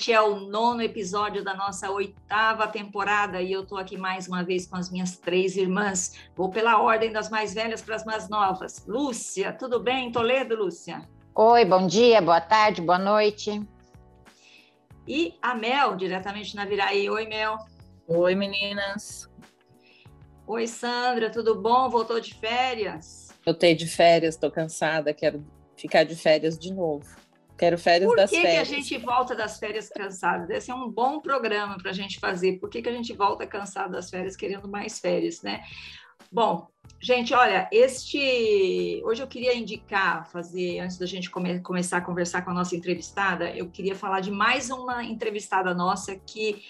Este é o nono episódio da nossa oitava temporada e eu estou aqui mais uma vez com as minhas três irmãs. Vou pela ordem das mais velhas para as mais novas. Lúcia, tudo bem em Toledo, Lúcia? Oi, bom dia, boa tarde, boa noite. E a Mel, diretamente na Viraí. Oi, Mel. Oi, meninas. Oi, Sandra, tudo bom? Voltou de férias? Voltei de férias, estou cansada, quero ficar de férias de novo. Quero férias Por das que férias. que a gente volta das férias cansadas? Esse é um bom programa para a gente fazer. Por que, que a gente volta cansado das férias, querendo mais férias, né? Bom, gente, olha, este. Hoje eu queria indicar, fazer, antes da gente come... começar a conversar com a nossa entrevistada, eu queria falar de mais uma entrevistada nossa que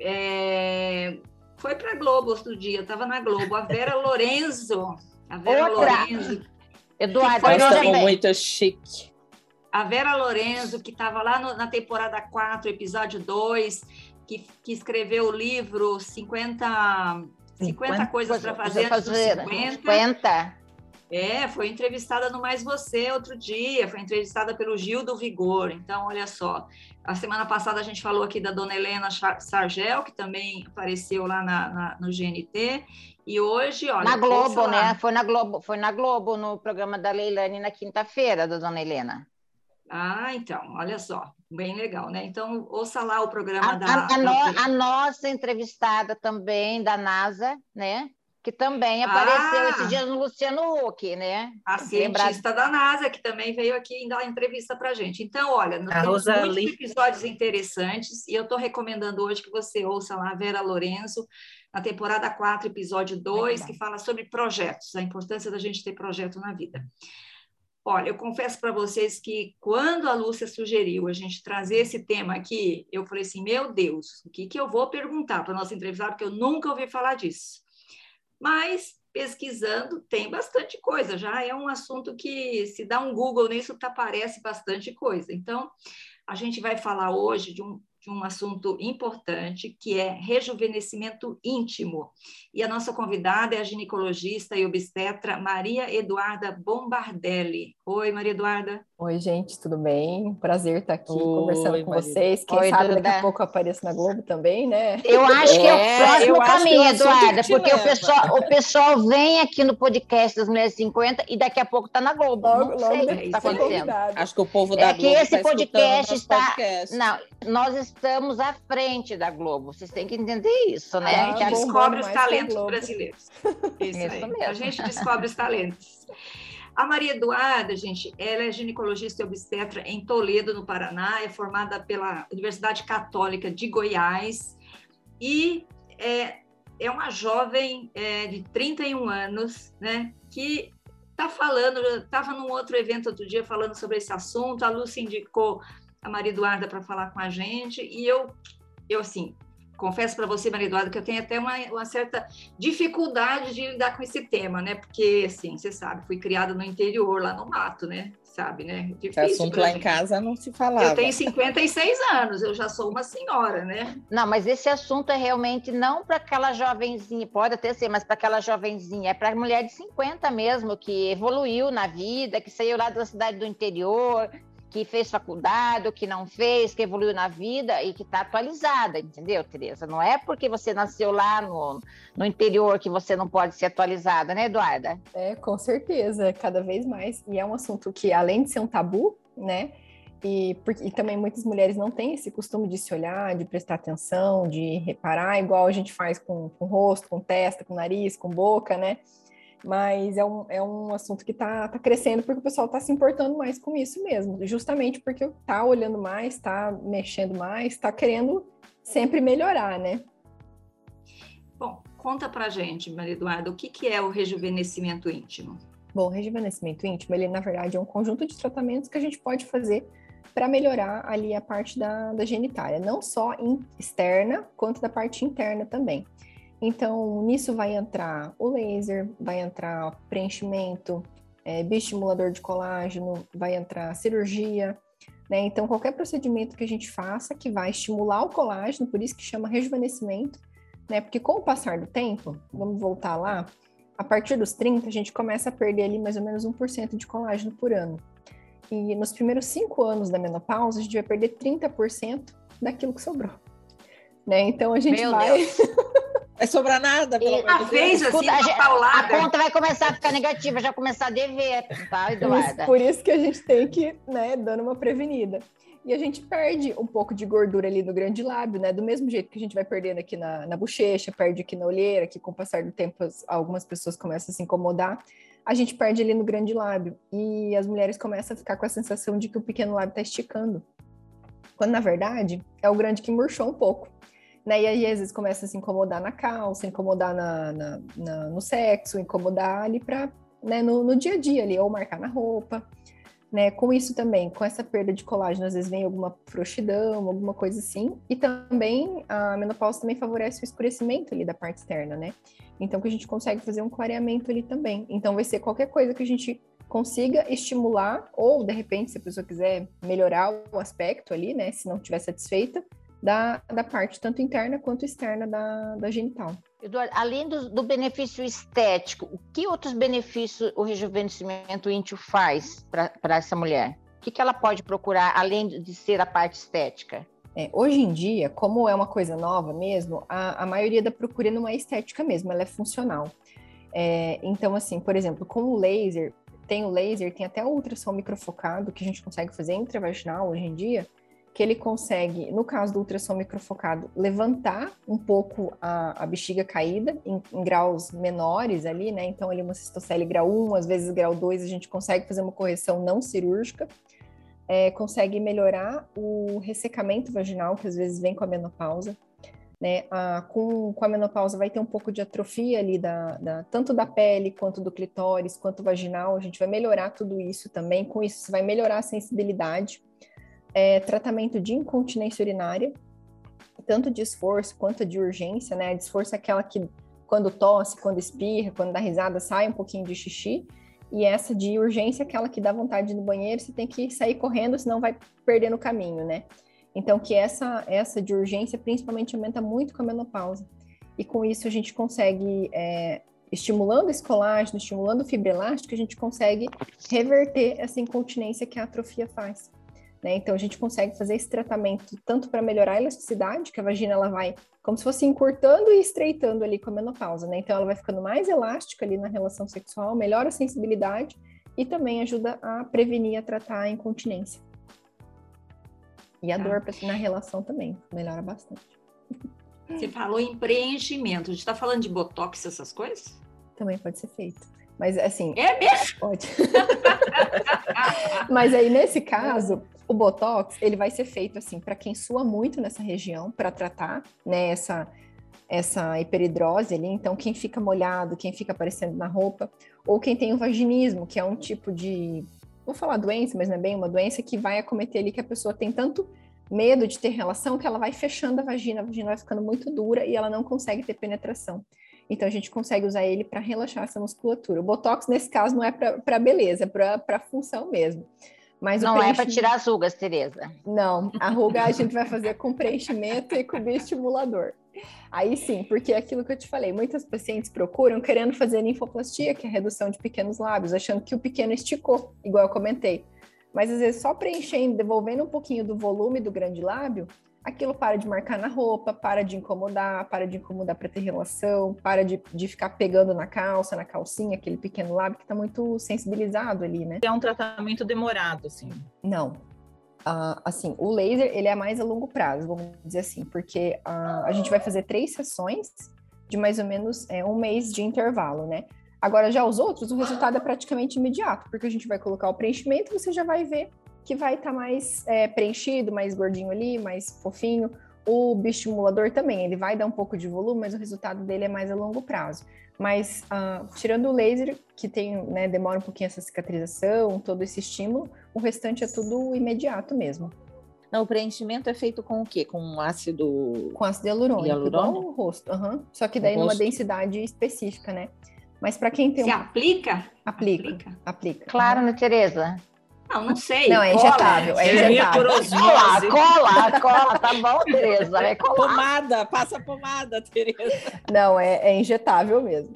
é... foi para a Globo outro dia, estava na Globo, a Vera Lorenzo. A Vera Outra. Lorenzo. Eduardo, Foi Nós estamos muito chique. A Vera Lorenzo, que estava lá no- na temporada 4, episódio 2, que, que escreveu o livro 50, 50 coisas para fazer dos 50. 50. É, foi entrevistada no Mais Você outro dia, foi entrevistada pelo Gil do Vigor. Então, olha só, a semana passada a gente falou aqui da dona Helena Sargel, que também apareceu lá na- na- no GNT. E hoje, olha. Na Globo, né? Foi na Globo, foi na Globo no programa da Leilane na quinta-feira, da dona Helena. Ah, então, olha só, bem legal, né? Então, ouça lá o programa A, da. a- a no- a nossa entrevistada também da NASA, né? Que também apareceu Ah! esse dia no Luciano Huck, né? A cientista da NASA, que também veio aqui dar entrevista para a gente. Então, olha, nós A temos Rosalie. muitos episódios interessantes, e eu estou recomendando hoje que você ouça lá a Vera Lorenzo, na temporada 4, episódio 2, Legal. que fala sobre projetos, a importância da gente ter projeto na vida. Olha, eu confesso para vocês que quando a Lúcia sugeriu a gente trazer esse tema aqui, eu falei assim, meu Deus, o que, que eu vou perguntar para nossa entrevistada, porque eu nunca ouvi falar disso. Mas, pesquisando, tem bastante coisa, já é um assunto que, se dá um Google nisso, tá, aparece bastante coisa. Então, a gente vai falar hoje de um, um assunto importante, que é rejuvenescimento íntimo. E a nossa convidada é a ginecologista e obstetra Maria Eduarda Bombardelli. Oi, Maria Eduarda. Oi, gente, tudo bem? Prazer estar aqui Oi, conversando com Maria. vocês. Quem Oi, sabe daqui Duda. a pouco eu apareço na Globo também, né? Eu acho que é o É, próximo eu acho que é caminho, Eduarda, que porque o pessoal, o pessoal vem aqui no podcast das Mulheres 50 e daqui a pouco está na Globo. Logo, Não logo sei o que está tá acontecendo. Acho que o povo É da que Globo esse tá podcast está- podcast. Não, nós estamos à frente da Globo. Vocês têm que entender isso, né? A Ah, gente Que a- descobre os que talentos brasileiros. Isso, Isso aí. mesmo. A gente descobre os talentos. A Maria Eduarda, gente, ela é ginecologista e obstetra em Toledo, no Paraná, é formada pela Universidade Católica de Goiás e é, é uma jovem é, de 31 anos, né, que está falando, estava num outro evento outro dia falando sobre esse assunto, a Lúcia indicou a Maria Eduarda para falar com a gente e eu, eu assim, confesso para você, Maria Eduarda, que eu tenho até uma, uma certa dificuldade de lidar com esse tema, né? Porque, assim, você sabe, fui criada no interior, lá no mato, né? Sabe, né? Esse Difícil assunto pra lá em gente. casa não se falava. Eu tenho 56 anos, eu já sou uma senhora, né? Não, mas esse assunto é realmente não para aquela jovenzinha, pode até ser, mas para aquela jovenzinha, é para mulher de 50 mesmo, que evoluiu na vida, que saiu lá da cidade do interior, que fez faculdade, que não fez, que evoluiu na vida e que está atualizada, entendeu, Tereza? Não é porque você nasceu lá no, no interior que você não pode ser atualizada, né, Eduarda? É, com certeza, cada vez mais. E é um assunto que, além de ser um tabu, né? E, por- e também muitas mulheres não têm esse costume de se olhar, de prestar atenção, de reparar, igual a gente faz com, com rosto, com testa, com nariz, com boca, né? Mas é um, é um assunto que está tá crescendo porque o pessoal está se importando mais com isso mesmo, justamente porque está olhando mais, está mexendo mais, está querendo sempre melhorar, né? Bom, conta pra gente, Maria Eduarda, o que, que é o rejuvenescimento íntimo? Bom, o rejuvenescimento íntimo, ele na verdade é um conjunto de tratamentos que a gente pode fazer para melhorar ali a parte da, da genitália, não só externa, quanto da parte interna também. Então, nisso vai entrar o laser, vai entrar preenchimento, é, bioestimulador de colágeno, vai entrar cirurgia, né? Então, qualquer procedimento que a gente faça que vai estimular o colágeno, por isso que chama rejuvenescimento, né? Porque com o passar do tempo, vamos voltar lá, a partir dos 30, a gente começa a perder ali mais ou menos 1% de colágeno por ano. E nos primeiros cinco anos da menopausa, a gente vai perder 30% daquilo que sobrou. Né? Então a gente Meu vai. Vai sobrar nada, pelo E- amor de Deus. fez assim, a, a conta vai começar a ficar negativa, já começar a dever, tá, Por Eduarda? isso, por isso que a gente tem que, né, dando uma prevenida. E a gente perde um pouco de gordura ali no grande lábio, né? Do mesmo jeito que a gente vai perdendo aqui na, na bochecha, perde aqui na olheira, que com o passar do tempo as- algumas pessoas começam a se incomodar. A gente perde ali no grande lábio. E as mulheres começam a ficar com a sensação de que o pequeno lábio está esticando. Quando, na verdade, é o grande que murchou um pouco. Né? E aí, às vezes, começa a se incomodar na calça, incomodar na, na- na- no sexo, incomodar ali para né, no, no dia a dia ali, ou marcar na roupa, né? Com isso também, com essa perda de colágeno, às vezes vem alguma frouxidão, alguma coisa assim. E também a menopausa também favorece o escurecimento ali da parte externa, né? Então que a gente consegue fazer um clareamento ali também. Então vai ser qualquer coisa que a gente consiga estimular, ou de repente, se a pessoa quiser melhorar o aspecto ali, né? Se não estiver satisfeita, da, da parte tanto interna quanto externa da, da genital. Eduardo, além do, do benefício estético, o que outros benefícios o rejuvenescimento íntimo faz para essa mulher? O que, que ela pode procurar, além de ser a parte estética? É, hoje em dia, como é uma coisa nova mesmo, a, a maioria da procura não é estética mesmo, ela é funcional. É, então, assim, por exemplo, com o laser, tem o laser, tem até o ultrassom microfocado que a gente consegue fazer intravaginal hoje em dia, que ele consegue, no caso do ultrassom microfocado, levantar um pouco a, a bexiga caída em, em graus menores ali, né? Então, ali uma cistocele grau 1, às vezes grau 2, a gente consegue fazer uma correção não cirúrgica é, consegue melhorar o ressecamento vaginal, que às vezes vem com a menopausa. Né? A, com, com a menopausa vai ter um pouco de atrofia ali, da, da- tanto da pele, quanto do clitóris, quanto vaginal. A gente vai melhorar tudo isso também. Com isso, você vai melhorar a sensibilidade. É, tratamento de incontinência urinária, tanto de esforço quanto de urgência. Né? De esforço é aquela que, quando tosse, quando espirra, quando dá risada, sai um pouquinho de xixi. E essa de urgência, é aquela que dá vontade de ir no banheiro, você tem que sair correndo, senão vai perder no caminho, né? Então, que essa, essa de urgência principalmente aumenta muito com a menopausa. E com isso a gente consegue, é, estimulando esse colágeno, estimulando o fibroelástico, a gente consegue reverter essa incontinência que a atrofia faz. Né? Então, a gente consegue fazer esse tratamento tanto para melhorar a elasticidade, que a vagina ela vai como se fosse encurtando e estreitando ali com a menopausa, né? Então, ela vai ficando mais elástica ali na relação sexual, melhora a sensibilidade e também ajuda a prevenir e a tratar a incontinência. E a Tá. dor na relação também melhora bastante. Você falou em preenchimento. A gente está falando de botox, essas coisas? Também pode ser feito. Mas assim, É mesmo? pode. Mas aí nesse caso, o botox, ele vai ser feito assim para quem sua muito nessa região para tratar, né, essa essa hiperidrose ali, então quem fica molhado, quem fica aparecendo na roupa, ou quem tem o vaginismo, que é um tipo de, vou falar doença, mas não é bem uma doença que vai acometer ali que a pessoa tem tanto medo de ter relação que ela vai fechando a vagina, a vagina vai ficando muito dura e ela não consegue ter penetração. Então a gente consegue usar ele para relaxar essa musculatura. O botox nesse caso não é para beleza, é para função mesmo. Mas Não é para preenchimento- tirar as rugas, Tereza. não, a ruga a gente vai fazer com preenchimento e com bioestimulador. Aí sim, porque é aquilo que eu te falei, muitas pacientes procuram querendo fazer linfoplastia, que é a redução de pequenos lábios, achando que o pequeno esticou, igual eu comentei. Mas às vezes só preenchendo, devolvendo um pouquinho do volume do grande lábio, aquilo para de marcar na roupa, para de incomodar, para de incomodar para ter relação, para de, de ficar pegando na calça, na calcinha, aquele pequeno lábio que está muito sensibilizado ali, né? É um tratamento demorado, assim. Não. Ah, assim, o laser, ele é mais a longo prazo, vamos dizer assim, porque ah, a gente vai fazer três sessões de mais ou menos é, um mês de intervalo, né? Agora, já os outros, o resultado é praticamente imediato, porque a gente vai colocar o preenchimento e você já vai ver que vai estar mais é, preenchido, mais gordinho ali, mais fofinho. O bioestimulador também, ele vai dar um pouco de volume, mas o resultado dele é mais a longo prazo. Mas, ah, tirando o laser, que tem, né, demora um pouquinho essa cicatrização, todo esse estímulo, o restante é tudo imediato mesmo. Não, o preenchimento é feito com o quê? Com ácido. Com ácido hialurônico, Hialurônico? igual o rosto. aham. Só que daí numa densidade específica, né? Mas para quem tem Se um... aplica? Aplica, Aplica. aplica. Claro, né, Tereza? Não, não sei. Não, é Cola. injetável, é injetável. Cola, cola, cola, tá bom, Tereza? Vai colar. Pomada, passa pomada, Tereza. Não, é, é injetável mesmo.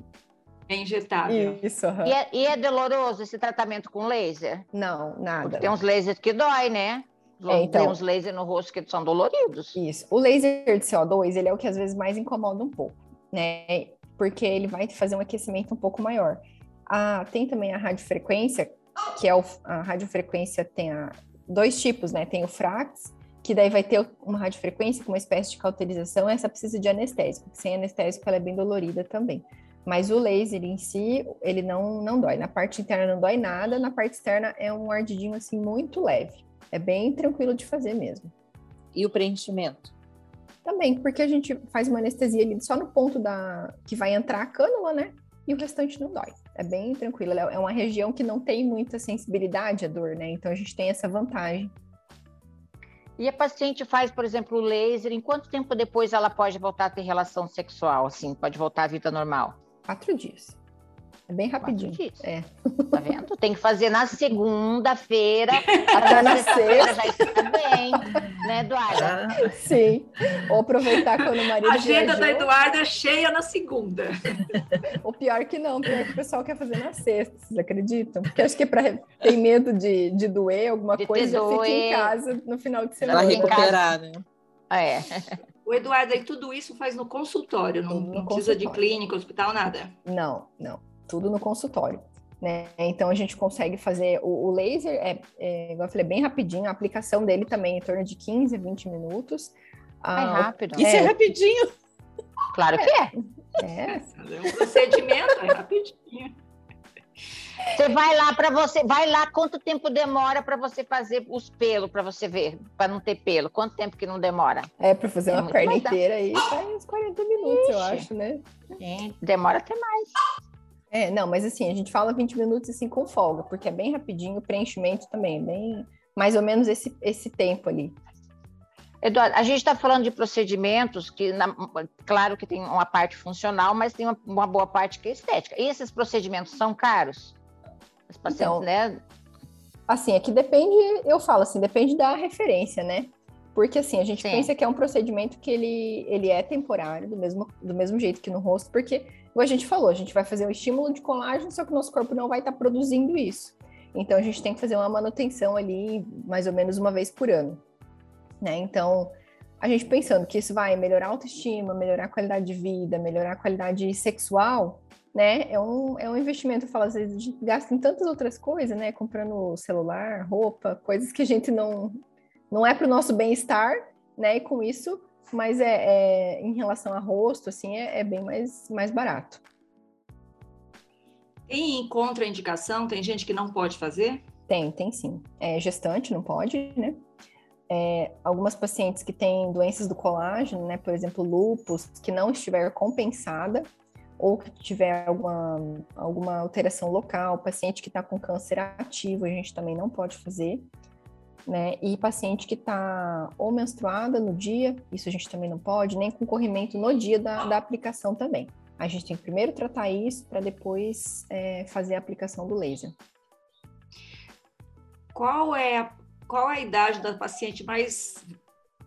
É injetável. Isso, aham. E é, e é doloroso esse tratamento com laser? Não, Porque nada. tem uns lasers que dói, né? É, então. Tem uns lasers no rosto que são doloridos. Isso. O laser de CO2, ele é o que às vezes mais incomoda um pouco, né? Porque ele vai fazer um aquecimento um pouco maior. Ah, tem também a radiofrequência, que é o, a radiofrequência tem a, dois tipos, né? Tem o frax, que daí vai ter uma radiofrequência com uma espécie de cauterização, essa precisa de anestésico, porque sem anestésico ela é bem dolorida também. Mas o laser em si, ele não, não dói. Na parte interna não dói nada, na parte externa é um ardidinho assim muito leve. É bem tranquilo de fazer mesmo. E o preenchimento? Também, porque a gente faz uma anestesia ali só no ponto da que vai entrar a cânula, né? E o restante não dói. É bem tranquilo. É uma região que não tem muita sensibilidade à dor, né? Então a gente tem essa vantagem. E a paciente faz, por exemplo, o laser, em quanto tempo depois ela pode voltar a ter relação sexual, assim, pode voltar à vida normal? Quatro dias. É bem rapidinho. É. Tá vendo? Tem que fazer na segunda-feira, Até na na sexta-feira já está bem, né, Eduarda? Ah, Sim. Ou aproveitar quando o marido A agenda da viajou. Eduarda é cheia na segunda. O pior que não, pior que o pessoal quer fazer na sexta, vocês acreditam? Porque acho que é pra, tem medo de, de doer alguma De coisa, já fica em casa no final de Pra semana. Casa. recuperar, né? É. O Eduardo, e tudo isso faz no consultório, não, no não precisa de consultório. clínica, hospital, nada. Não, não. Tudo no consultório. Né? Então a gente consegue fazer o, o laser, é, é, igual eu falei, bem rapidinho, a aplicação dele também é em torno de 15 a 20 minutos. Ah, rápido. Isso é, É. rapidinho. Claro que é. é, É um procedimento, é rapidinho. Você vai lá para você, vai lá, quanto tempo demora para você fazer os pelos, para você ver, para não ter pelo? Quanto tempo que não demora? é para fazer É uma perna inteira aí faz uns 40 minutos, eu Ixi. acho, né? Sim, demora até mais. É, não, mas assim, a gente fala 20 minutos assim com folga, porque é bem rapidinho, o preenchimento também, é bem mais ou menos esse, esse tempo ali. Eduardo, a gente está falando de procedimentos que, na- claro que tem uma parte funcional, mas tem uma, uma boa parte que é estética. E esses procedimentos são caros? Os pacientes, Então, né? Assim, é que depende, eu falo assim, depende da referência, né? Porque assim, a gente Sim. pensa que é um procedimento que ele, ele é temporário, do mesmo, do mesmo jeito que no rosto, porque, como a gente falou, a gente vai fazer o estímulo de colágeno, só que o nosso corpo não vai estar produzindo isso. Então a gente tem que fazer uma manutenção ali mais ou menos uma vez por ano. Né? Então, a gente pensando que isso vai melhorar a autoestima, melhorar a qualidade de vida, melhorar a qualidade sexual, né? É um, é um investimento, eu falo, às vezes a gente gasta em tantas outras coisas, né? Comprando celular, roupa, coisas que a gente não, não é para o nosso bem-estar, né? E com isso, mas é, é- em relação a rosto, assim, é, é bem mais, mais barato. Tem contraindicação? Tem gente que não pode fazer? Tem, tem sim. É, gestante não pode, né? É, algumas pacientes que têm doenças do colágeno, né? Por exemplo, lúpus, que não estiver compensada ou que tiver alguma, alguma alteração local, paciente que está com câncer ativo, a gente também não pode fazer, né? E paciente que está ou menstruada no dia, isso a gente também não pode, nem com corrimento no dia da, da aplicação também. A gente tem que primeiro tratar isso para depois é, fazer a aplicação do laser. Qual é a, qual a idade da paciente mais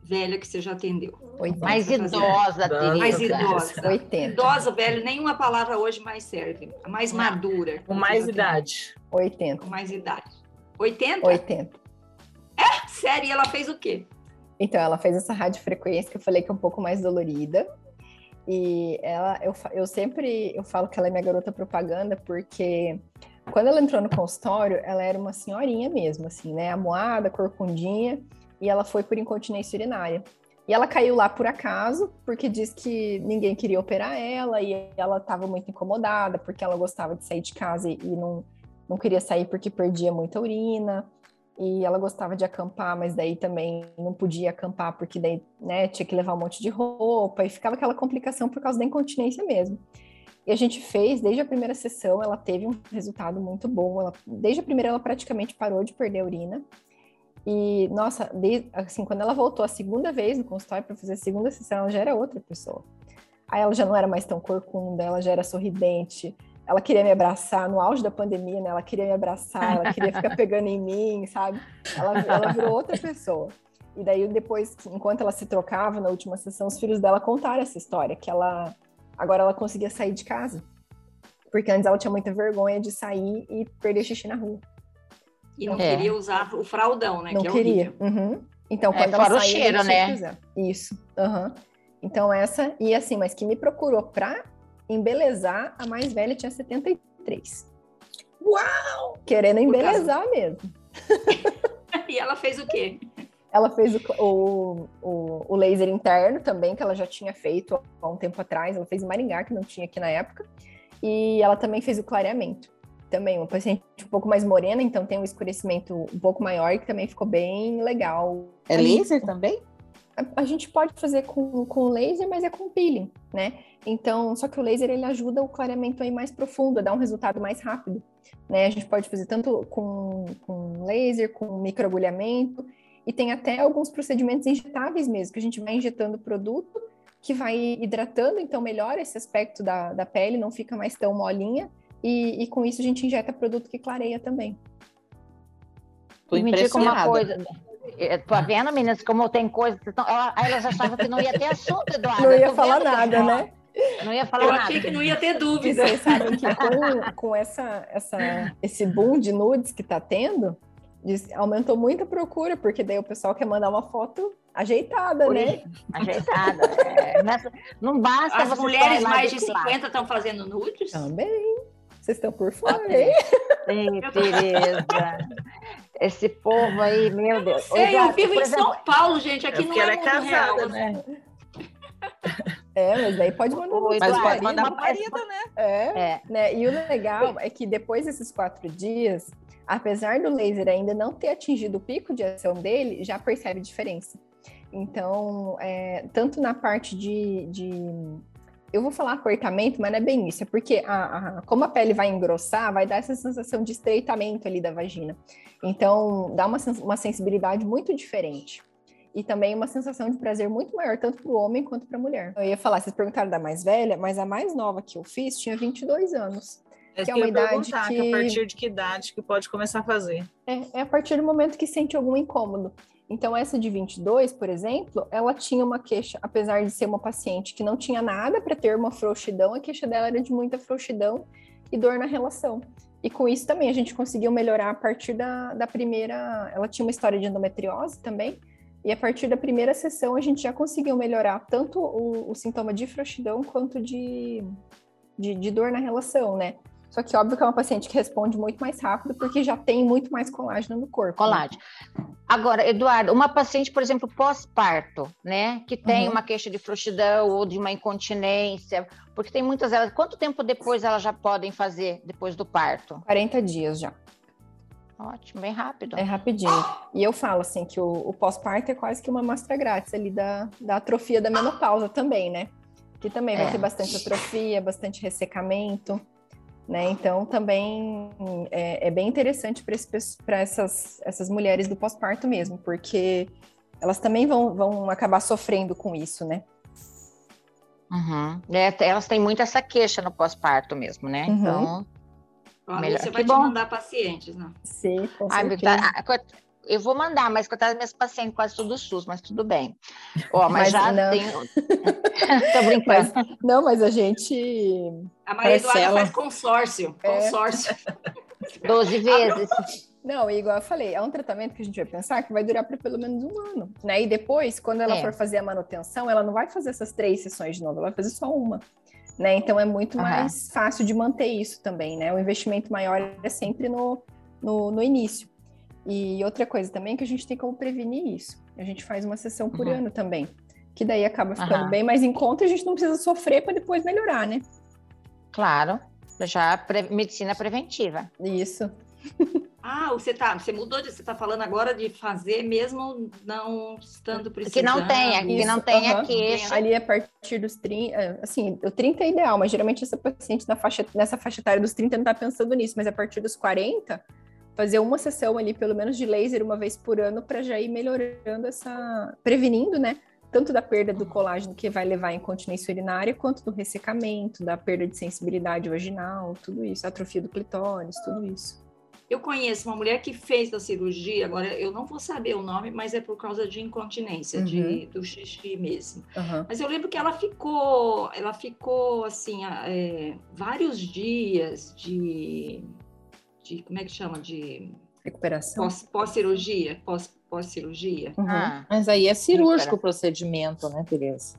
velha que você já atendeu? 80. Mais idosa, Idosa. Mais Tereza. idosa. 80. Idosa, velho, nenhuma palavra hoje mais serve. A mais madura. Com mais idade. 80. Com mais idade. 80? 80. Sério, e ela fez o quê? Então, ela fez essa radiofrequência que eu falei que é um pouco mais dolorida. E ela, eu, eu sempre eu falo que ela é minha garota propaganda, porque quando ela entrou no consultório, ela era uma senhorinha mesmo, assim, né? Amoada, corcundinha, e ela foi por incontinência urinária. E ela caiu lá por acaso, porque diz que ninguém queria operar ela, e ela estava muito incomodada, porque ela gostava de sair de casa e, e não, não queria sair porque perdia muita urina e ela gostava de acampar, mas daí também não podia acampar porque daí, né, tinha que levar um monte de roupa e ficava aquela complicação por causa da incontinência mesmo. E a gente fez, desde a primeira sessão, ela teve um resultado muito bom. Ela, desde a primeira, ela praticamente parou de perder a urina. E, nossa, desde, assim, quando ela voltou a segunda vez no consultório para fazer a segunda sessão, ela já era outra pessoa. Aí ela já não era mais tão corcunda, ela já era sorridente, ela queria me abraçar no auge da pandemia, né? Ela queria me abraçar, ela queria ficar pegando em mim, sabe? Ela, ela virou outra pessoa. E daí depois, enquanto ela se trocava na última sessão, os filhos dela contaram essa história, que ela agora ela conseguia sair de casa. Porque antes ela tinha muita vergonha de sair e perder xixi na rua. E não é. queria usar o fraldão, né? Não que é queria. Uhum. Então, é, quando é, ela saiu, o cheiro, né? Isso. Uhum. Então, essa, e assim, mas que me procurou pra embelezar, a mais velha tinha 73. Uau! Querendo embelezar mesmo. e ela fez o quê? Ela fez o, o, o, o, laser interno também, que ela já tinha feito há um tempo atrás. Ela fez em Maringá, que não tinha aqui na época. E ela também fez o clareamento. Também, uma paciente um pouco mais morena, então tem um escurecimento um pouco maior, que também ficou bem legal. É laser também? A, a gente pode fazer com, com laser, mas é com peeling, né? Então, só que o laser ele ajuda o clareamento aí mais profundo, a dar um resultado mais rápido, né? A gente pode fazer tanto com, com laser, com microagulhamento, e tem até alguns procedimentos injetáveis mesmo, que a gente vai injetando o produto, que vai hidratando, então melhora esse aspecto da, da pele, não fica mais tão molinha, e, e com isso a gente injeta produto que clareia também. Tô me diga uma coisa, Tá vendo, meninas, como tem coisa. Ela, elas achavam que não ia ter assunto, Eduardo. Não ia falar nada, né? Não ia falar Eu nada. achei que não ia ter dúvida. E vocês sabem que com, com essa, essa, esse boom de nudes que está tendo, aumentou muito a procura, porque daí o pessoal quer mandar uma foto ajeitada, né? Ajeitada. É. Não basta As mulheres mais de 50 estão fazendo nudes? Também. Vocês estão por fora, hein? Sim, Tereza. Esse povo aí, meu Deus. Sei, eu vivo em exemplo, São Paulo, gente. Aqui é não é, é casada, real, né? É, mas daí pode mandar Mas Eduardo, pode mandar pro marido, né? É, é, né? E o legal é que depois desses quatro dias, apesar do laser ainda não ter atingido o pico de ação dele, já percebe diferença. Então, é, tanto na parte de, de, Eu vou falar apertamento, mas não é bem isso. É porque, a, a, como a pele vai engrossar, vai dar essa sensação de estreitamento ali da vagina. Então, dá uma, uma sensibilidade muito diferente e também uma sensação de prazer muito maior, tanto para o homem quanto para a mulher. Eu ia falar, vocês perguntaram da mais velha, mas a mais nova que eu fiz tinha 22 anos. É que é uma idade que... que... a partir de que idade que pode começar a fazer? É, é a partir do momento que sente algum incômodo. Então, essa de 22, por exemplo, ela tinha uma queixa, apesar de ser uma paciente que não tinha nada para ter uma frouxidão, a queixa dela era de muita frouxidão e dor na relação. E com isso também a gente conseguiu melhorar a partir da, da primeira. Ela tinha uma história de endometriose também, e a partir da primeira sessão, a gente já conseguiu melhorar tanto o, o sintoma de frouxidão quanto de, de, de, dor na relação, né? Só que óbvio que é uma paciente que responde muito mais rápido, porque já tem muito mais colágeno no corpo. Né? Colágeno. Né? Agora, Eduardo, uma paciente, por exemplo, pós-parto, né? Que tem uhum. uma queixa de frouxidão ou de uma incontinência, porque tem muitas elas. Quanto tempo depois elas já podem fazer depois do parto? 40 dias já. Ótimo, bem rápido. É rapidinho. E eu falo assim que o, o pós-parto é quase que uma amostra grátis ali da, da atrofia da menopausa também, né? Que também vai é. ter bastante atrofia, bastante ressecamento, né? Então também é, é bem interessante para essas, essas mulheres do pós-parto mesmo, porque elas também vão, vão acabar sofrendo com isso, né? Uhum. É, elas têm muito essa queixa no pós-parto mesmo, né? Uhum. Então Ó, Melhor. Você vai te mandar pacientes, não? Sim, com Ai, tá, eu vou mandar, mas coitada das minhas pacientes quase tudo SUS, mas tudo bem. Ó, mas, mas já não. tenho. Tô brincando. Mas, não, mas a gente. A Maria Eduarda faz consórcio. É. Consórcio. Doze vezes. Não, igual eu falei, é um tratamento que a gente vai pensar que vai durar por pelo menos um ano, né? E depois, quando ela é. for fazer a manutenção, ela não vai fazer essas três sessões de novo, ela vai fazer só uma né? Então é muito uhum. mais fácil de manter isso também, né? O investimento maior é sempre no, no, no, início. E outra coisa também é que a gente tem como prevenir isso. A gente faz uma sessão por uhum. ano também, que daí acaba ficando uhum. bem mais em conta e a gente não precisa sofrer para depois melhorar, né? Claro, já pre medicina preventiva. Isso. Ah, você tá, você mudou de, você tá falando agora de fazer mesmo não estando precisando. Que não tenha, que não tenha uhum. queixa. Ali a partir dos 30, é, assim, o 30 é ideal, mas geralmente essa paciente na faixa, nessa faixa etária dos 30 não tá pensando nisso, mas a partir dos 40, fazer uma sessão ali, pelo menos de laser, uma vez por ano, para já ir melhorando essa. prevenindo, né? Tanto da perda do colágeno que vai levar à incontinência urinária, quanto do ressecamento, da perda de sensibilidade vaginal, tudo isso, atrofia do clitóris, tudo isso. Eu conheço uma mulher que fez a cirurgia, agora eu não vou saber o nome, mas é por causa de incontinência, Uhum. de, do xixi mesmo. Aham. Mas eu lembro que ela ficou, ela ficou assim, é, vários dias de, de, como é que chama? De Recuperação. pós- pós-cirurgia, pós, pós-cirurgia. Uhum. Ah, Mas aí é cirúrgico o procedimento, né, Tereza?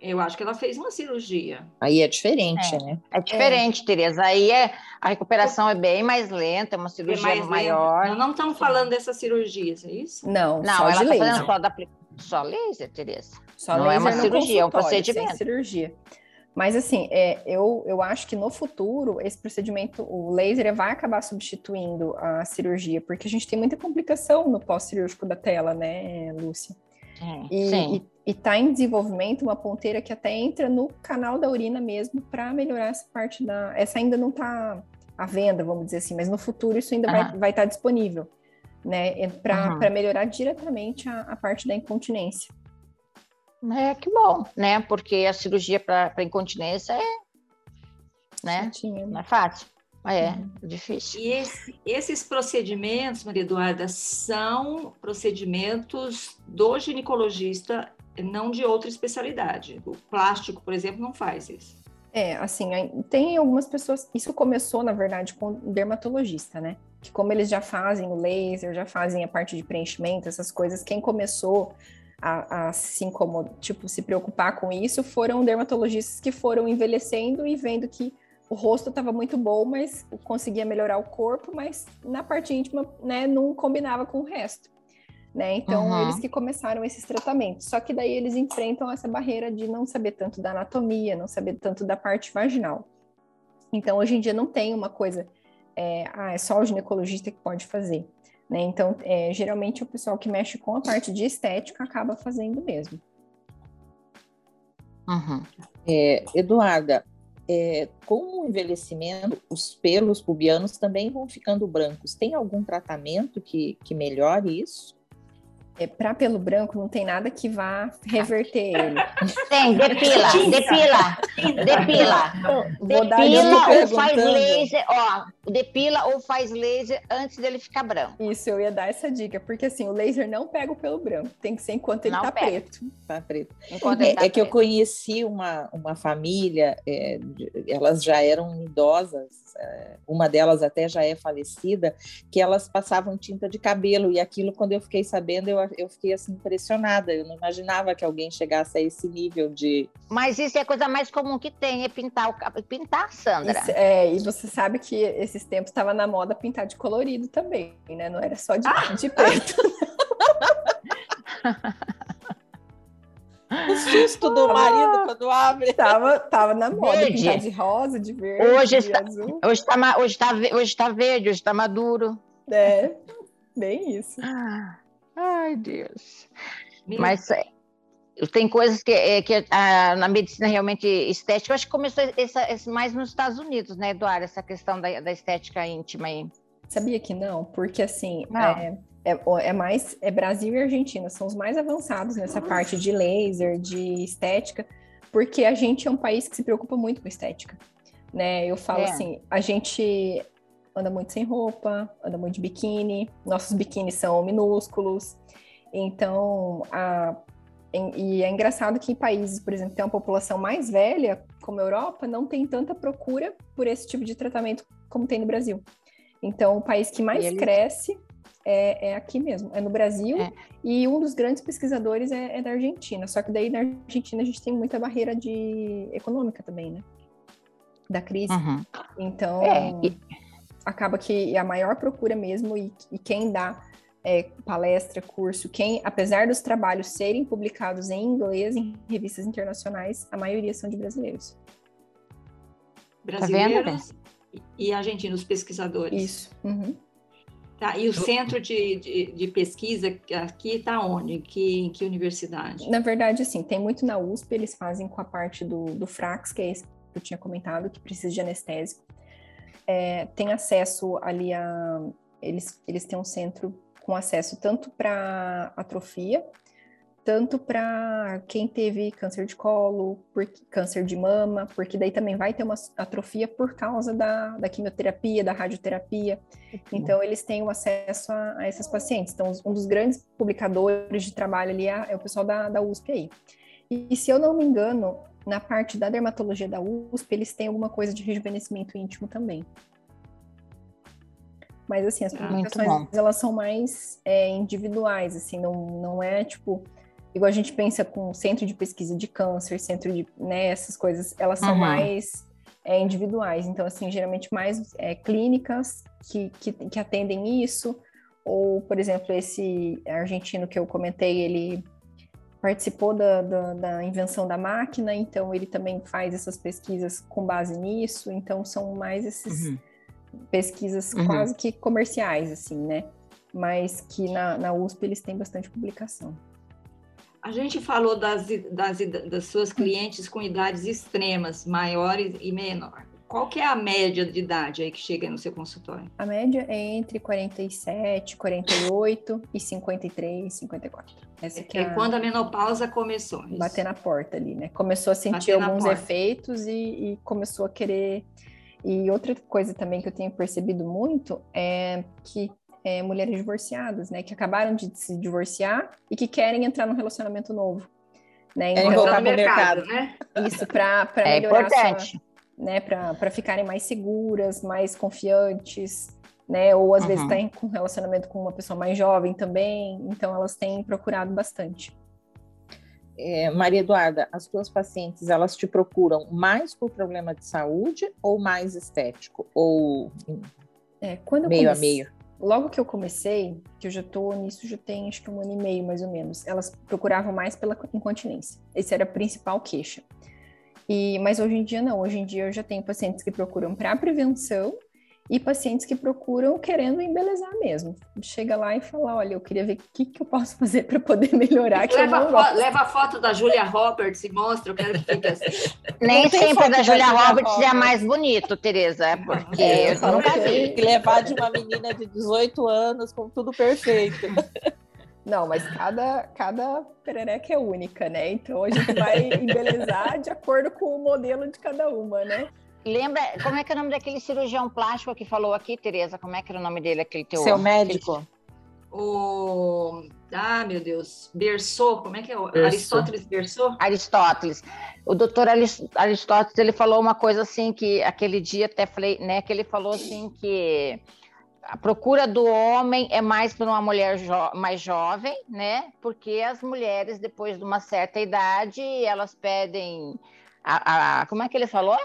Eu acho que ela fez uma cirurgia. Aí é diferente, É. né? é diferente, Tereza. Aí é, a recuperação é bem mais lenta, é uma É cirurgia mais maior. lenta. Não estamos falando dessas cirurgias, é isso? Não, Não, só ela está fazendo só, da, só laser, Tereza. Só Não é laser uma no cirurgia, é um procedimento. cirurgia. Mas assim, é, eu, eu acho que no futuro esse procedimento, o laser vai acabar substituindo a cirurgia, porque a gente tem muita complicação no pós-cirúrgico da tela, né, Lúcia? É, E, sim. e, e tá em desenvolvimento uma ponteira que até entra no canal da urina mesmo para melhorar essa parte da. Essa ainda não está à venda, vamos dizer assim, mas no futuro isso ainda vai Aham. vai estar disponível, né? Para Aham. melhorar diretamente a, a parte da incontinência. É que bom, né? Porque a cirurgia para incontinência é, né? Certinho, né? Não é fácil. É, Uhum. difícil. E esse- esses procedimentos, Maria Eduarda, são procedimentos do ginecologista, não de outra especialidade. O plástico, por exemplo, não faz isso. É, assim, tem algumas pessoas. Isso começou, na verdade, com dermatologista, né? Que como eles já fazem o laser, já fazem a parte de preenchimento, essas coisas, quem começou a, a se incomodar, tipo, se preocupar com isso foram dermatologistas que foram envelhecendo e vendo que o rosto estava muito bom, mas conseguia melhorar o corpo, mas na parte íntima, né, não combinava com o resto. Né? Então, Uhum. eles que começaram esses tratamentos. Só que daí eles enfrentam essa barreira de não saber tanto da anatomia, não saber tanto da parte vaginal. Então, hoje em dia não tem uma coisa, é, ah, é só o ginecologista que pode fazer. Né? Então, é, geralmente o pessoal que mexe com a parte de estética acaba fazendo mesmo. Uhum. É, Eduarda, é, com o envelhecimento, os pelos pubianos também vão ficando brancos. Tem algum tratamento que, que melhore isso? É, para pelo branco, não tem nada que vá reverter ele. Tem, depila, depila, depila. Depila ou faz laser, ó, depila ou faz laser antes dele ficar branco. Isso, eu ia dar essa dica, porque assim, o laser não pega o pelo branco, tem que ser enquanto ele Não tá pega. preto. Tá preto. Enquanto É, ele tá é que eu preto. conheci uma, uma família, é, elas já eram idosas, uma delas até já é falecida, que elas passavam tinta de cabelo, e aquilo, quando eu fiquei sabendo, eu, eu fiquei assim impressionada. Eu não imaginava que alguém chegasse a esse nível de. Mas isso é a coisa mais comum que tem, é pintar o cabelo. Pintar, Sandra. Isso- é, e você sabe que esses tempos estava na moda pintar de colorido também, né? Não era só de, de preto. O susto do marido quando abre. tava, tava na moda pintar de rosa, de verde, Hoje de está- azul. Hoje tá, ma- hoje, tá, ve- hoje tá verde, hoje tá maduro. É, bem isso. Ai, Deus. Meu Mas é, tem coisas que, é, que ah, na medicina realmente estética, eu acho que começou essa, esse mais nos Estados Unidos, né, Eduardo? Essa questão da, da estética íntima aí. Sabia que não? Porque assim, Não. é, é, é mais é Brasil e Argentina, são os mais avançados nessa parte de laser, de estética, porque a gente é um país que se preocupa muito com estética. Né? Eu falo É. assim, a gente anda muito sem roupa, anda muito de biquíni, nossos biquínis são minúsculos, então a, e é engraçado que em países, por exemplo, que tem uma população mais velha, como a Europa, não tem tanta procura por esse tipo de tratamento como tem no Brasil. Então, o país que mais eles- cresce é, é aqui mesmo, é no Brasil, É. e um dos grandes pesquisadores é, é da Argentina. Só que daí na Argentina a gente tem muita barreira de econômica também, né? Da crise. Uhum. Então, É, acaba que a maior procura mesmo, e, e quem dá é, palestra, curso, quem, apesar dos trabalhos serem publicados em inglês, em revistas internacionais, a maioria são de brasileiros. brasileiros e argentinos pesquisadores. Isso. Uhum. Tá, e o centro de, de, de pesquisa aqui está onde? Em que, em que universidade? Na verdade, assim, tem muito na USP, eles fazem com a parte do, do Frax, que é esse que eu tinha comentado, que precisa de anestésico. É, tem acesso ali a, eles, eles têm um centro com acesso tanto para atrofia, tanto para quem teve câncer de colo, por, câncer de mama, porque daí também vai ter uma atrofia por causa da, da quimioterapia, da radioterapia. Então, eles têm o acesso a, a esses pacientes. Então, um dos grandes publicadores de trabalho ali é, é o pessoal da, da USP aí. E, e, se eu não me engano, na parte da dermatologia da USP, eles têm alguma coisa de rejuvenescimento íntimo também. Mas, assim, as publicações, elas são mais é, individuais, assim, não, não é, tipo, igual a gente pensa com centro de pesquisa de câncer, centro de, né, essas coisas, elas são uhum. mais é, individuais. Então, assim, geralmente mais é, clínicas que, que, que atendem isso, ou, por exemplo, esse argentino que eu comentei, ele participou da, da, da, invenção da máquina, então ele também faz essas pesquisas com base nisso, então são mais esses uhum. pesquisas uhum. quase que comerciais, assim, né? Mas que na, na USP eles têm bastante publicação. A gente falou das, das, das suas clientes com idades extremas, maiores e menores. Qual que é a média de idade aí que chega no seu consultório? A média é entre 47, 48 e 53, 54. Essa é, é a... quando a menopausa começou. Isso. Bater na porta ali, né? Começou a sentir Bater alguns efeitos e, e começou a querer. E outra coisa também que eu tenho percebido muito é que é, mulheres divorciadas, né? Que acabaram de se divorciar e que querem entrar num relacionamento novo. Né? Então, voltar para o mercado, né? Isso, para é melhorar importante. Sua, né? Para ficarem mais seguras, mais confiantes, né? Ou às uhum. vezes têm com um relacionamento com uma pessoa mais jovem também. Então elas têm procurado bastante. É, Maria Eduarda, as tuas pacientes, elas te procuram mais por problema de saúde ou mais estético? Ou é, quando meio comecei, a meio? Logo que eu comecei, que eu já tô nisso já tem acho que um ano e meio mais ou menos, elas procuravam mais pela incontinência. Esse era a principal queixa. E, mas hoje em dia não, hoje em dia eu já tenho pacientes que procuram para prevenção e pacientes que procuram querendo embelezar mesmo. Chega lá e fala, olha, eu queria ver o que, que eu posso fazer para poder melhorar. leva, a leva a foto da Julia Roberts e mostra, eu quero que fique assim. Nem sempre da Julia Roberts é mais bonito, Tereza, porque é, eu nunca vi. que levar de uma menina de 18 anos com tudo perfeito. Não, mas cada, cada perereca é única, né? Então a gente vai embelezar de acordo com o modelo de cada uma, né? Lembra, como é que é o nome daquele cirurgião plástico que falou aqui, Tereza? Como é que era o nome dele, aquele teu? Seu médico. Aquele... O... Ah, meu Deus, Bersou, como é que é? Bersou. Aristóteles Bersou? Aristóteles. O doutor Aristóteles, ele falou uma coisa assim, que aquele dia até falei, né, que ele falou assim que a procura do homem é mais por uma mulher jo mais jovem, né? Porque as mulheres, depois de uma certa idade, elas pedem... A, a, como é que ele falou?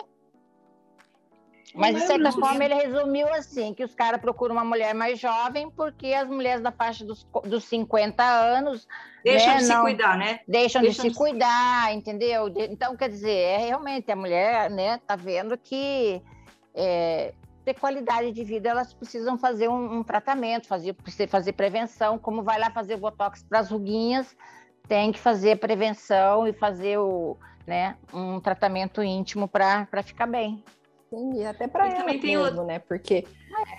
Mas, de certa forma, ele resumiu assim, que os caras procuram uma mulher mais jovem porque as mulheres da faixa dos, dos 50 anos... Deixam né, de não, se cuidar, né? Deixam, deixam de, de se cuidar, entendeu? Então, quer dizer, é realmente, a mulher né, tá vendo que... É, ter qualidade de vida, elas precisam fazer um, um tratamento, fazer, fazer prevenção, como vai lá fazer botox para as ruguinhas, tem que fazer prevenção e fazer o, né, um tratamento íntimo para ficar bem. Sim, e até para ela também mesmo, outro... né? Porque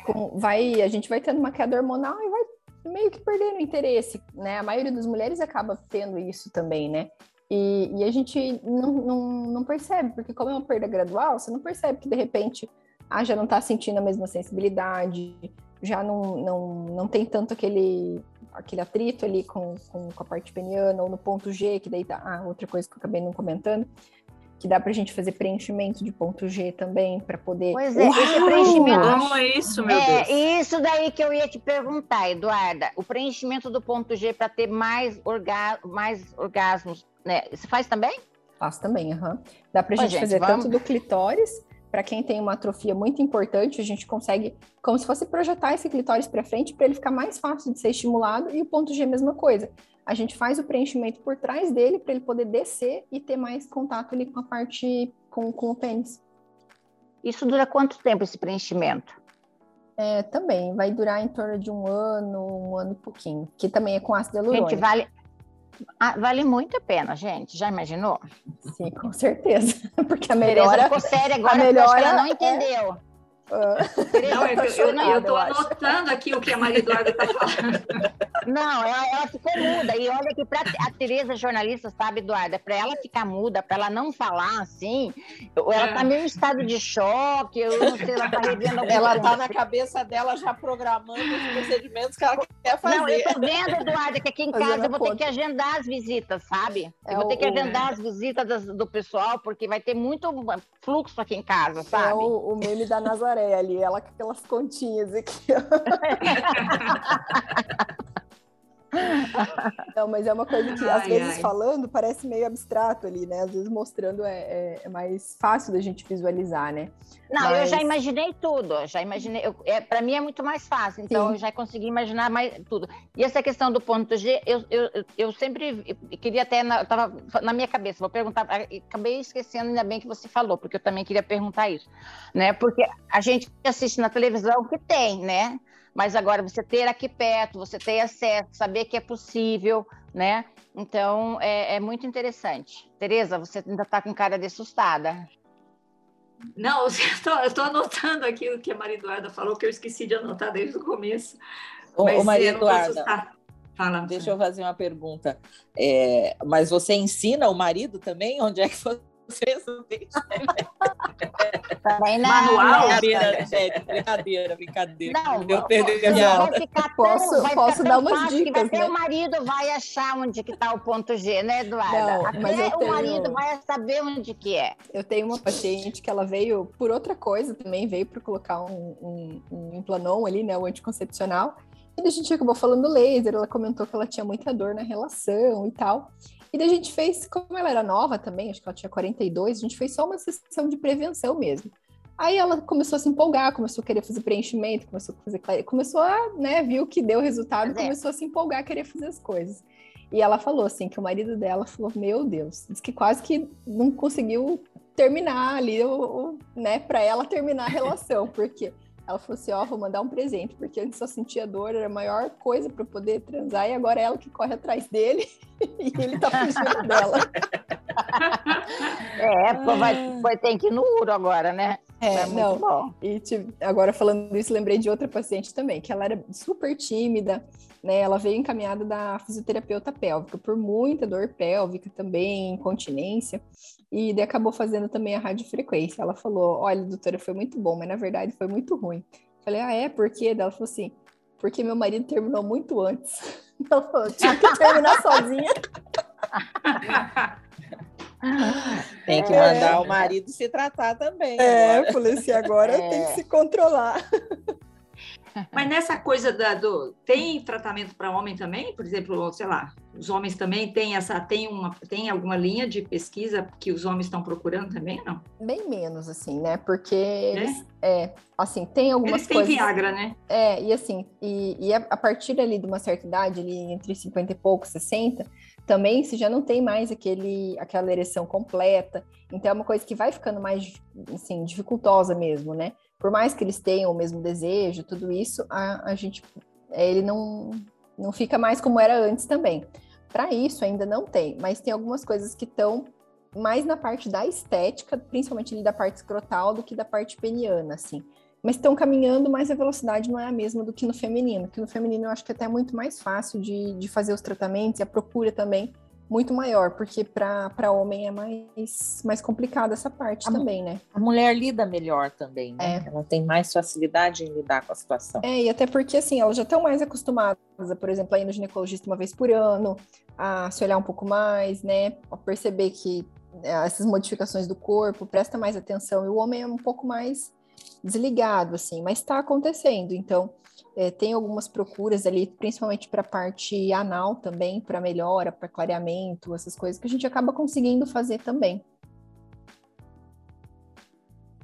com, vai, a gente vai tendo uma queda hormonal e vai meio que perdendo o interesse, né? A maioria das mulheres acaba tendo isso também, né? E, e a gente não, não, não, percebe, porque como é uma perda gradual, você não percebe que de repente ah, já não está sentindo a mesma sensibilidade, já não, não, não tem tanto aquele, aquele atrito ali com, com, com a parte peniana, ou no ponto G, que daí tá. Ah, outra coisa que eu acabei não comentando, que dá para a gente fazer preenchimento de ponto G também, para poder. Pois é, Uau! esse preenchimento. Como é isso, meu é, Deus? Isso daí que eu ia te perguntar, Eduarda. O preenchimento do ponto G para ter mais, orga... mais orgasmos, né? Você faz também? Faço também, aham. Uhum. Dá para a gente, gente, fazer vamos... tanto do clitóris. Para quem tem uma atrofia muito importante, a gente consegue, como se fosse projetar esse clitóris para frente para ele ficar mais fácil de ser estimulado, e o ponto G, mesma coisa a gente faz o preenchimento por trás dele para ele poder descer e ter mais contato ali com a parte com, com o pênis. Isso dura quanto tempo esse preenchimento? É, também vai durar em torno de um ano, um ano e pouquinho, que também é com ácido hialurônico. Gente, vale, ah, vale muito a pena, gente. Já imaginou? Sim, com certeza. Porque a melhora... Ficou séria agora, a melhora, ela não entendeu. Não, eu estou anotando aqui o que a Maria Eduarda está falando. Não, ela, ela, ficou muda. E olha que para a Tereza, jornalista, sabe, Eduarda, para ela ficar muda, para ela não falar assim, ela está é. meio em estado de choque, eu não sei, ela está revendo alguma Ela está na cabeça dela já programando os procedimentos que ela quer fazer. Não, eu estou vendo, Eduarda, que aqui em casa eu vou ter que agendar as visitas, sabe? Eu é vou ter que agendar o... as visitas do pessoal, porque vai ter muito fluxo aqui em casa, sabe? É o, o meme da Nazaré ali, ela com aquelas continhas aqui. Não, mas é uma coisa que, às ai, vezes, ai. falando, parece meio abstrato ali, né? Às vezes, mostrando é, é, é mais fácil da gente visualizar, né? Não, mas... eu já imaginei tudo, já imaginei. é, Para mim é muito mais fácil, então Sim. eu já consegui imaginar mais tudo. E essa questão do ponto G, eu, eu, eu sempre eu queria até, na, tava na minha cabeça, vou perguntar, acabei esquecendo, ainda bem que você falou, porque eu também queria perguntar isso, né? Porque a gente assiste na televisão que tem, né? Mas agora você ter aqui perto, você ter acesso, saber que é possível, né? Então é, é muito interessante. Tereza, você ainda está com cara de assustada. Não, eu estou anotando aqui o que a Maria Eduarda falou, que eu esqueci de anotar desde o começo. Ô, mas, Maria Eduarda, Fala, deixa eu fazer uma pergunta. É, mas você ensina o marido também? Onde é que você vocês Também não. Manual? Brincadeira, gente, brincadeira, brincadeira. Não, eu perdi a minha Posso, posso dar umas dicas, né? o marido vai achar onde que está o ponto G, né, Eduarda? Não, Até mas o tenho... marido vai saber onde que é. Eu tenho uma paciente que ela veio por outra coisa também, veio para colocar um, um, um implanon ali, né, o anticoncepcional. E a gente acabou falando laser, ela comentou que ela tinha muita dor na relação e tal. E daí a gente fez, como ela era nova também, acho que ela tinha 42, a gente fez só uma sessão de prevenção mesmo. Aí ela começou a se empolgar, começou a querer fazer preenchimento, começou a fazer começou a, né, viu que deu resultado, começou a se empolgar, a querer fazer as coisas. E ela falou assim que o marido dela falou: "Meu Deus", disse que quase que não conseguiu terminar ali, o, o né, para ela terminar a relação, porque ela falou assim: Ó, oh, vou mandar um presente, porque antes só sentia dor, era a maior coisa para poder transar, e agora é ela que corre atrás dele e ele tá fugindo dela. É, vai, vai ter que ir no Uro agora, né? É, é não. Bom. E agora falando isso, lembrei de outra paciente também, que ela era super tímida, né? Ela veio encaminhada da fisioterapeuta pélvica por muita dor pélvica também, incontinência e daí acabou fazendo também a radiofrequência. Ela falou: Olha, doutora, foi muito bom, mas na verdade foi muito ruim. Falei: Ah, é? Por quê? Ela falou assim: Porque meu marido terminou muito antes. Ela falou: Tinha que terminar sozinha. Tem que mandar é. o marido se tratar também. É, agora. falei assim: agora é. tem que se controlar. Mas nessa coisa da, do. Tem tratamento para homem também? Por exemplo, sei lá, os homens também têm essa. Tem, uma, tem alguma linha de pesquisa que os homens estão procurando também, não? Bem menos, assim, né? Porque é? eles. É, assim, tem algumas eles têm coisas. Viagra, né? É, e assim, e, e a, a partir ali de uma certa idade, ali entre 50 e pouco, 60, também se já não tem mais aquele, aquela ereção completa. Então é uma coisa que vai ficando mais assim, dificultosa mesmo, né? Por mais que eles tenham o mesmo desejo, tudo isso, a, a gente, ele não, não fica mais como era antes também. Para isso ainda não tem, mas tem algumas coisas que estão mais na parte da estética, principalmente da parte escrotal, do que da parte peniana, assim. Mas estão caminhando, mas a velocidade não é a mesma do que no feminino, que no feminino eu acho que é até muito mais fácil de, de fazer os tratamentos e a procura também muito maior, porque para homem é mais, mais complicado essa parte a também, né? A mulher lida melhor também, né? É. Ela tem mais facilidade em lidar com a situação. É, e até porque, assim, elas já estão mais acostumadas, por exemplo, a ir no ginecologista uma vez por ano, a se olhar um pouco mais, né? A perceber que é, essas modificações do corpo, presta mais atenção. E o homem é um pouco mais desligado, assim, mas está acontecendo. Então, é, tem algumas procuras ali, principalmente para a parte anal também, para melhora, para clareamento, essas coisas que a gente acaba conseguindo fazer também.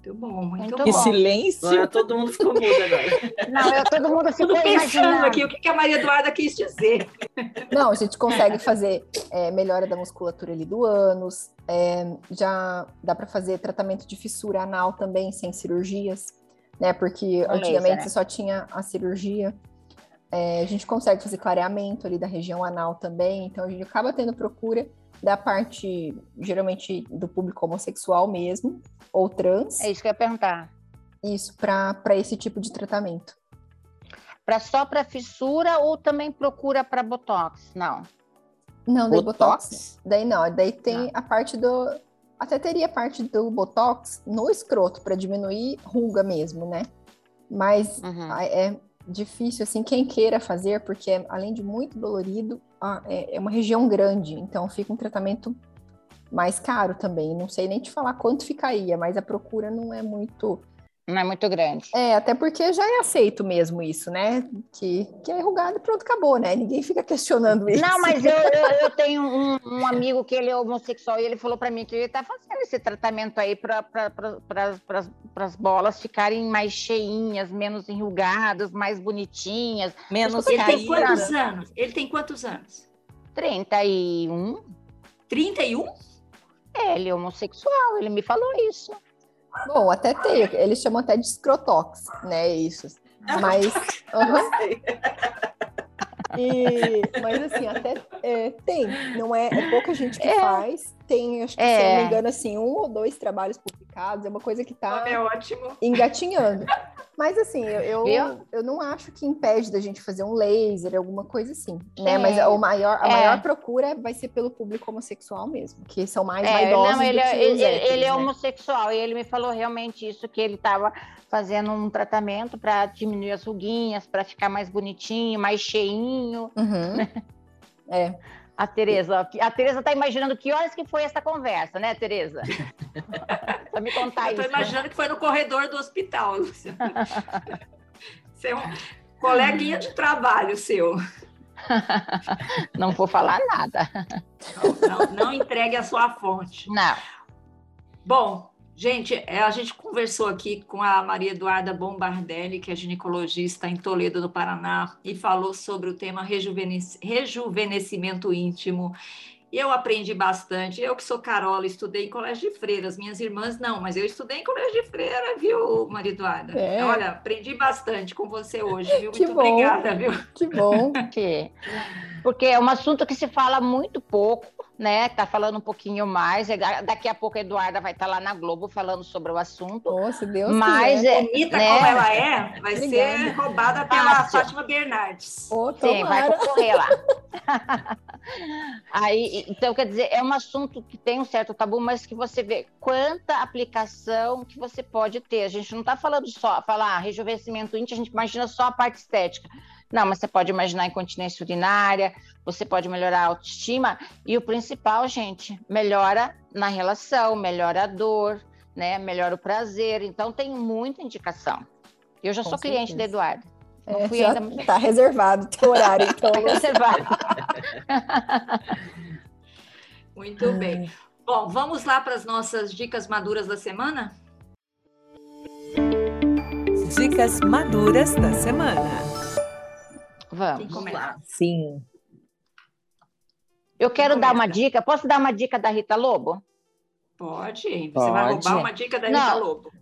Muito bom, muito, muito bom. Que silêncio. Agora, todo mundo ficou mudo agora. Não, eu, todo mundo ficou pensando imaginando. aqui o que a Maria Eduarda quis dizer. Não, a gente consegue fazer é, melhora da musculatura ali do ânus, é, já dá para fazer tratamento de fissura anal também, sem cirurgias, né? Porque antigamente você só tinha a cirurgia. É, a gente consegue fazer clareamento ali da região anal também, então a gente acaba tendo procura da parte, geralmente, do público homossexual mesmo, ou trans. É isso que eu ia perguntar. Isso, para esse tipo de tratamento. Pra, só para fissura ou também procura para botox? Não. Não, daí botox. Botox? Daí não, daí tem a parte do. Até teria parte do botox no escroto para diminuir ruga mesmo, né? Mas Uhum. é difícil, assim, quem queira fazer, porque é, além de muito dolorido, é, é uma região grande, então fica um tratamento mais caro também. Não sei nem te falar quanto ficaria, mas a procura não é muito. Não é muito grande. É, até porque já é aceito mesmo isso, né? Que, que é enrugado e pronto, acabou, né? Ninguém fica questionando isso. Não, mas eu, eu, eu tenho um, um amigo que ele é homossexual e ele falou para mim que ele está fazendo esse tratamento aí para pra, as bolas ficarem mais cheinhas, menos enrugadas, mais bonitinhas. Menos Ele tem caída. quantos anos? Ele tem quantos anos? 31, 31? é, ele é homossexual, ele me falou isso. Bom, até tem, eles chamam até de escrotox, né? Isso. Mas. aham. E- mas assim, até é, tem, não é, é pouca gente que É. faz. Tem, acho que, se eu É. não me engano, assim, um ou dois trabalhos é uma coisa que tá É ótimo. engatinhando. Mas assim, eu, eu, eu não acho que impede da gente fazer um laser, alguma coisa assim, né? É. Mas o maior, a É. maior procura vai ser pelo público homossexual mesmo, que são mais É, vaidosos não, ele, do é- que ele, os ele- héteros, ele é né? homossexual e ele me falou realmente isso, que ele estava fazendo um tratamento para diminuir as ruguinhas, para ficar mais bonitinho, mais cheinho. Uhum. É. A Tereza, a Tereza está imaginando que horas que foi essa conversa, né, Tereza? Pra me contar Eu tô isso. imaginando que foi no corredor do hospital, Lúcia. Você é um coleguinha de trabalho seu. Não vou falar nada. Não, não, não entregue a sua fonte. Não. Bom, gente, é, a gente conversou aqui com a Maria Eduarda Bombardelli, que é ginecologista em Toledo, no Paraná, e falou sobre o tema rejuvenesc- rejuvenescimento íntimo. E eu aprendi bastante. Eu que sou Carola, estudei em colégio de freiras. Minhas irmãs não, mas eu estudei em colégio de freira, viu, Maria Eduarda? É. Olha, aprendi bastante com você hoje, viu? Que Muito bom. obrigada, viu? Que bom. Que- Porque é um assunto que se fala muito pouco, né? Tá falando um pouquinho mais. É, Daqui a pouco a Eduarda vai estar lá na Globo falando sobre o assunto. Nossa, Deus Mas quiser. é, Bonita né? como ela é, vai ser Obrigada. roubada pela Fácil. Fátima Bernardes. Ô, Sim, vai concorrer lá. Aí, então, quer dizer, é um assunto que tem um certo tabu, mas que você vê quanta aplicação que você pode ter. A gente não está falando só, falar ah, rejuvenescimento íntimo, a gente imagina só a parte estética. Não, mas você pode imaginar incontinência urinária, você pode melhorar a autoestima, e o principal, gente, melhora na relação, melhora a dor, né? Melhora o prazer. Então, tem muita indicação. Eu já Com sou cliente da certeza. Eduarda. Não É, fui ainda. tá reservado o teu horário, então. Tá reservado. Muito bem. Bom, vamos lá para as nossas dicas maduras da semana? Dicas maduras da semana. Quem Vamos. começa? Sim. Eu quero dar uma dica. Posso dar uma dica da Rita Lobo? Pode. Você vai Pode. roubar uma dica da Não. Rita Lobo.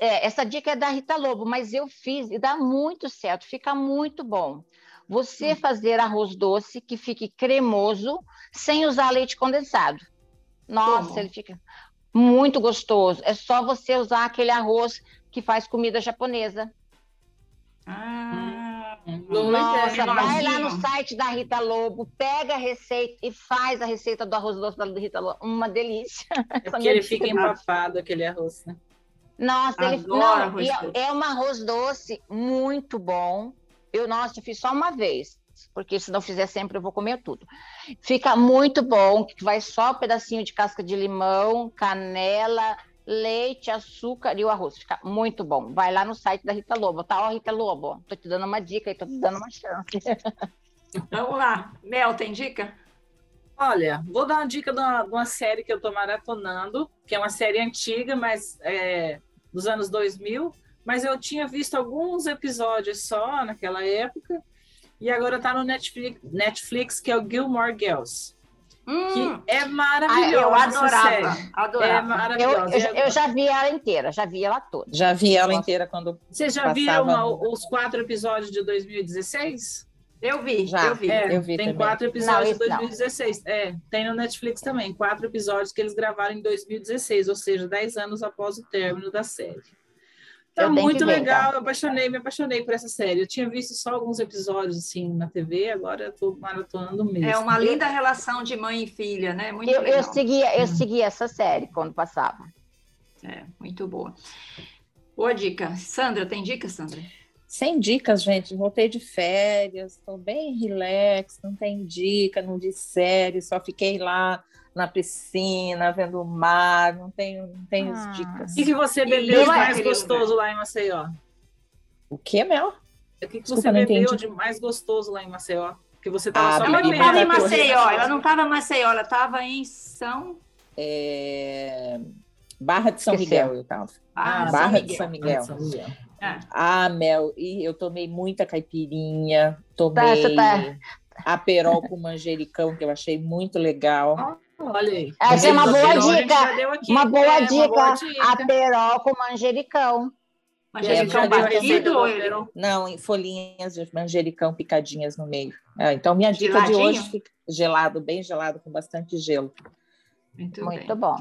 É, essa dica é da Rita Lobo, mas eu fiz e dá muito certo, fica muito bom. Você fazer arroz doce que fique cremoso sem usar leite condensado. Nossa, Como? ele fica muito gostoso. É só você usar aquele arroz que faz comida japonesa. Ah, Nossa, vai lá no site da Rita Lobo, pega a receita e faz a receita do arroz doce da Rita Lobo. Uma delícia. É porque ele fica empapado, aquele arroz, né? Nossa, ele Adoro não, arroz é- é um arroz doce muito bom. Eu, nossa, fiz só uma vez, porque se não fizer sempre eu vou comer tudo. Fica muito bom, que vai só um pedacinho de casca de limão, canela, leite, açúcar e o arroz. Fica muito bom. Vai lá no site da Rita Lobo, tá? Ó, Rita Lobo, tô te dando uma dica e tô te dando uma chance. Vamos lá. Mel, tem dica? Olha, vou dar uma dica de uma, de uma série que eu tô maratonando, que é uma série antiga, mas é, dos anos 2000, mas eu tinha visto alguns episódios só naquela época, e agora tá no Netflix, Netflix que é o Gilmore Girls, Hum, que é ah, maravilhosa eu essa adorava. série. É Adorava. Eu, maravilhosa. eu, eu já vi ela inteira, já vi ela toda. Já vi ela inteira quando. Vocês já Passava viram no- os quatro episódios de 2016? Eu vi, Já. eu vi. É, Eu vi tem também. quatro episódios Não, de esse não. 2016. É, tem no Netflix também, quatro episódios que eles gravaram em 2016, ou seja, dez anos após o término da série. Tá Eu muito ver, legal, então. eu apaixonei, me apaixonei por essa série. Eu tinha visto só alguns episódios assim na TV, agora eu tô maratonando mesmo. É uma linda relação de mãe e filha, né? Muito Eu, eu, legal. seguia, eu seguia essa série quando passava. É, muito boa. Boa dica. Sandra, tem dica, Sandra? Sem dicas, gente. Voltei de férias, estou bem relax, não tem dica, não vi série, só fiquei lá na piscina, vendo o mar, não tenho, não tenho Ah. dicas. O que, que você bebeu de mais gostoso lá em Maceió? O que, Mel? O que, que Desculpa, você bebeu de mais gostoso lá em Maceió? Que você tava Ah, só bebi Ela não estava em. Maceió, ela não estava em Maceió, ela estava em São É, Barra de São Esqueceu. Miguel, eu tava. ah, São Barra de. São Miguel. São Miguel. É. Ah, Mel, e eu tomei muita caipirinha, Tá, tomei você tá- aperol com manjericão, que eu achei muito legal. Olha aí. Essa é uma boa a dica. aqui, Uma boa é, dica. boa dica. Aperol com manjericão. É, a batido. Não, em folhinhas de manjericão picadinhas no meio. É, então, minha dica Geladinho? de hoje fica gelado, bem gelado, com bastante gelo. Muito, Muito bem. bom.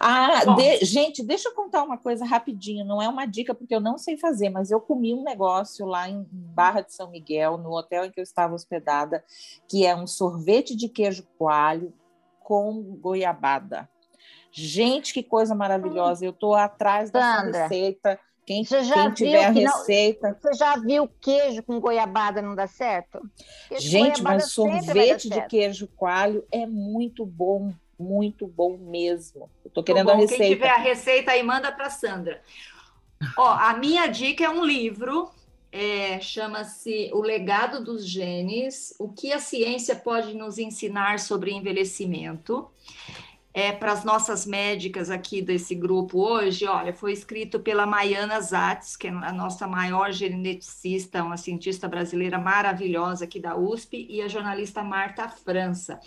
Ah, Bom. de- gente, deixa eu contar uma coisa rapidinho. Não é uma dica, porque eu não sei fazer, mas eu comi um negócio lá em Barra de São Miguel, no hotel em que eu estava hospedada, que é um sorvete de queijo coalho com goiabada. Gente, que coisa maravilhosa. Eu estou atrás dessa Sandra, receita. Quem, você já quem viu tiver a que não- receita. Você já viu queijo com goiabada não dá certo? Queijo Gente, goiabada mas sorvete de queijo coalho é muito bom, muito bom mesmo. Eu tô querendo a bom. Quem receita. tiver a receita aí, manda para Sandra. Ó, a minha dica é um livro, é, chama-se O Legado dos Genes, o que a ciência pode nos ensinar sobre envelhecimento. É, para as nossas médicas aqui desse grupo hoje, olha, foi escrito pela Maiana Zatz, que é a nossa maior geneticista, uma cientista brasileira maravilhosa aqui da USP, e a jornalista Marta França.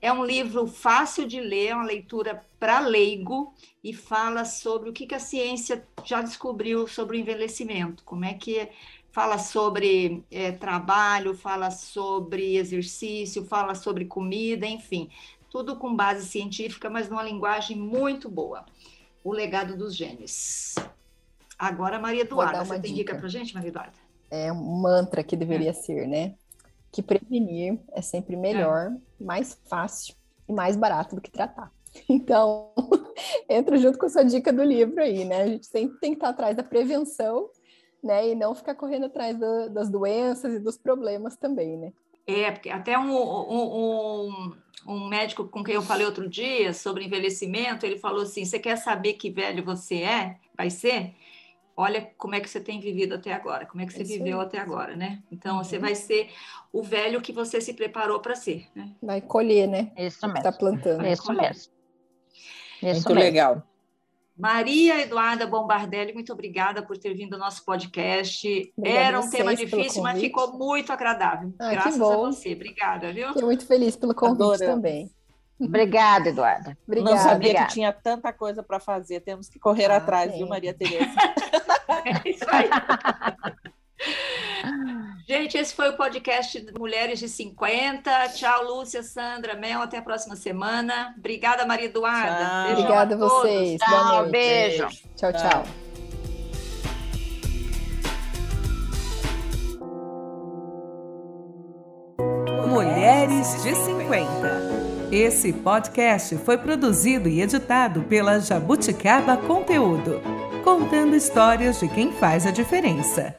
É um livro fácil de ler, é uma leitura para leigo e fala sobre o que, que a ciência já descobriu sobre o envelhecimento, como é que fala sobre eh, trabalho, fala sobre exercício, fala sobre comida, enfim, tudo com base científica, mas numa linguagem muito boa. O legado dos genes. Agora, Maria Eduarda, você tem dica. dica para gente, Maria Eduarda? É um mantra que deveria ser, né? Que prevenir é sempre melhor, mais fácil e mais barato do que tratar. Então, entra junto com a sua dica do livro aí, né? A gente sempre tem que estar atrás da prevenção, né? E não ficar correndo atrás da- das doenças e dos problemas também, né? É, porque até um, um, um, um médico com quem eu falei outro dia sobre envelhecimento, ele falou assim: você quer saber que velho você é, vai ser? Olha como é que você tem vivido até agora, como é que você Isso viveu aí. até agora, né? Então você Uhum. vai ser o velho que você se preparou para ser, né? Vai colher, né? Isso O que está mesmo. plantando. Isso mesmo. Isso Muito mesmo. legal. Maria Eduarda Bombardelli, muito obrigada por ter vindo ao nosso podcast. Obrigada Era um tema difícil, mas ficou muito agradável. Ah, que Graças a você. Obrigada, viu? Fiquei muito feliz pelo convite Adoramos. também. Obrigada, Eduarda. Obrigada. não sabia obrigada. que tinha tanta coisa para fazer. Temos que correr Ah, atrás, tem. viu, Maria Tereza? É isso aí. Gente, esse foi o podcast Mulheres de 50. Tchau, Lúcia, Sandra, Mel. Até a próxima semana. Obrigada, Maria Eduarda. Tchau. Beijão Obrigada a todos. vocês. Boa Tchau, noite. beijo. Tchau, Tchau. tchau. Mulheres de 50. Esse podcast foi produzido e editado pela Jabuticaba Conteúdo, contando histórias de quem faz a diferença.